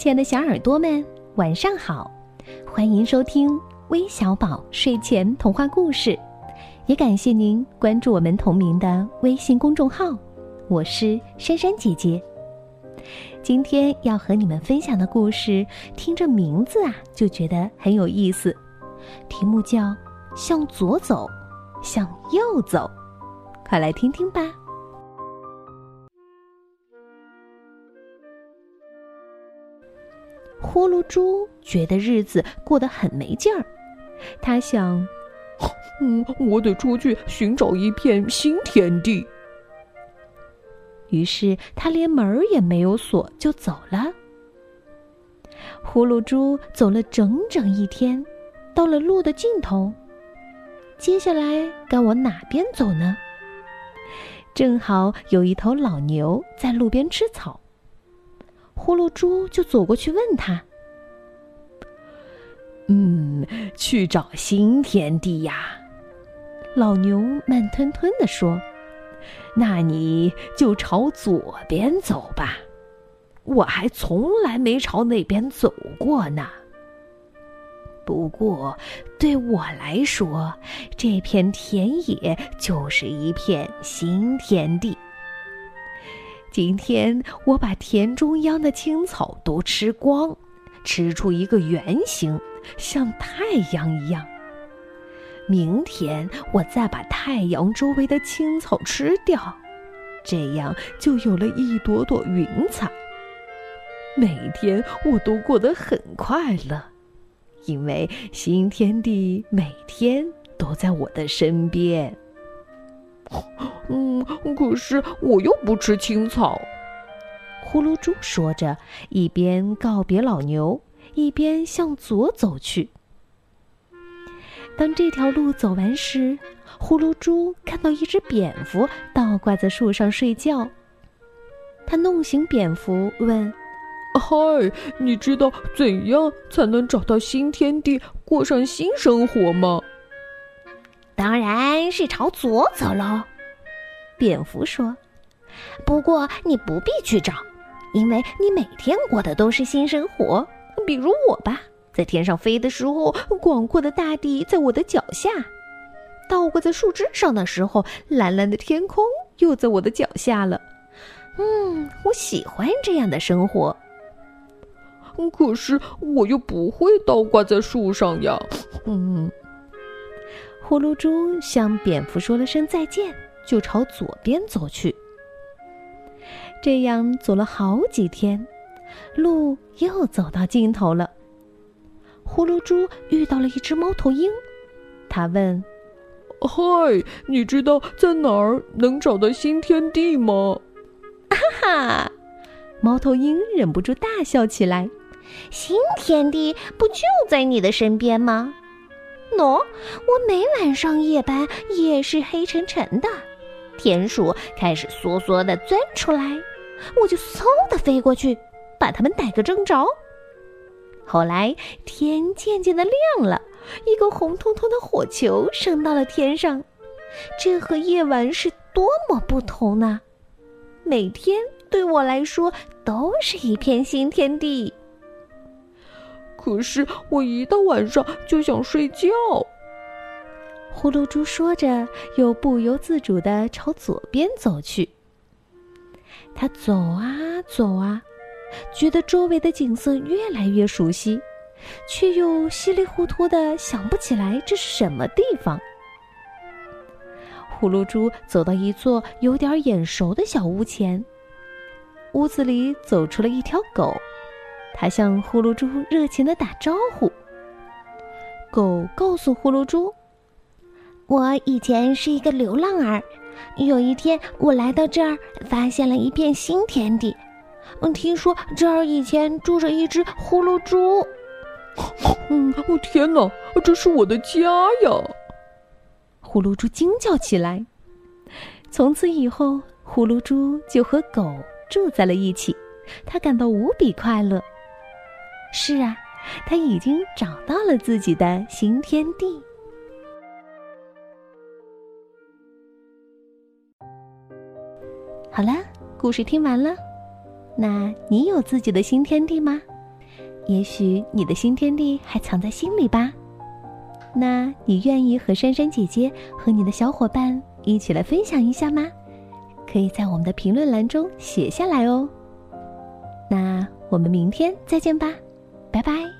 亲爱的小耳朵们，晚上好！欢迎收听微小宝睡前童话故事，也感谢您关注我们同名的微信公众号。我是珊珊姐姐。今天要和你们分享的故事，听着名字啊就觉得很有意思，题目叫《向左走，向右走》，快来听听吧。呼噜猪觉得日子过得很没劲儿，他想：“嗯，我得出去寻找一片新天地。”于是他连门儿也没有锁就走了。呼噜猪走了整整一天，到了路的尽头。接下来该往哪边走呢？正好有一头老牛在路边吃草。呼噜猪就走过去问他：“嗯，去找新天地呀？”老牛慢吞吞地说：“那你就朝左边走吧，我还从来没朝那边走过呢。不过对我来说，这片田野就是一片新天地。”今天我把田中央的青草都吃光，吃出一个圆形，像太阳一样。明天我再把太阳周围的青草吃掉，这样就有了一朵朵云彩。每天我都过得很快乐，因为新天地每天都在我的身边。嗯，可是我又不吃青草。呼噜猪说着，一边告别老牛，一边向左走去。当这条路走完时，呼噜猪看到一只蝙蝠倒挂在树上睡觉。他弄醒蝙蝠，问：“嗨，你知道怎样才能找到新天地，过上新生活吗？”当然是朝左走喽，蝙蝠说。不过你不必去找，因为你每天过的都是新生活。比如我吧，在天上飞的时候，广阔的大地在我的脚下；倒挂在树枝上的时候，蓝蓝的天空又在我的脚下了。嗯，我喜欢这样的生活。可是我又不会倒挂在树上呀。嗯。呼噜猪向蝙蝠说了声再见，就朝左边走去。这样走了好几天，路又走到尽头了。呼噜猪遇到了一只猫头鹰，他问：“嗨，你知道在哪儿能找到新天地吗？”哈哈，猫头鹰忍不住大笑起来：“新天地不就在你的身边吗？”喏，我每晚上夜班也是黑沉沉的，田鼠开始缩缩的钻出来，我就嗖的飞过去，把它们逮个正着。后来天渐渐的亮了，一个红彤彤的火球升到了天上，这和夜晚是多么不同呢！每天对我来说都是一片新天地。可是我一到晚上就想睡觉。呼噜猪说着，又不由自主的朝左边走去。他走啊走啊，觉得周围的景色越来越熟悉，却又稀里糊涂的想不起来这是什么地方。呼噜猪走到一座有点眼熟的小屋前，屋子里走出了一条狗。他向呼噜猪热情的打招呼。狗告诉呼噜猪：“我以前是一个流浪儿，有一天我来到这儿，发现了一片新天地。嗯，听说这儿以前住着一只呼噜猪。嗯，哦天哪，这是我的家呀！”呼噜猪惊叫起来。从此以后，呼噜猪就和狗住在了一起，它感到无比快乐。是啊，他已经找到了自己的新天地。好了，故事听完了，那你有自己的新天地吗？也许你的新天地还藏在心里吧。那你愿意和珊珊姐姐和你的小伙伴一起来分享一下吗？可以在我们的评论栏中写下来哦。那我们明天再见吧，拜拜。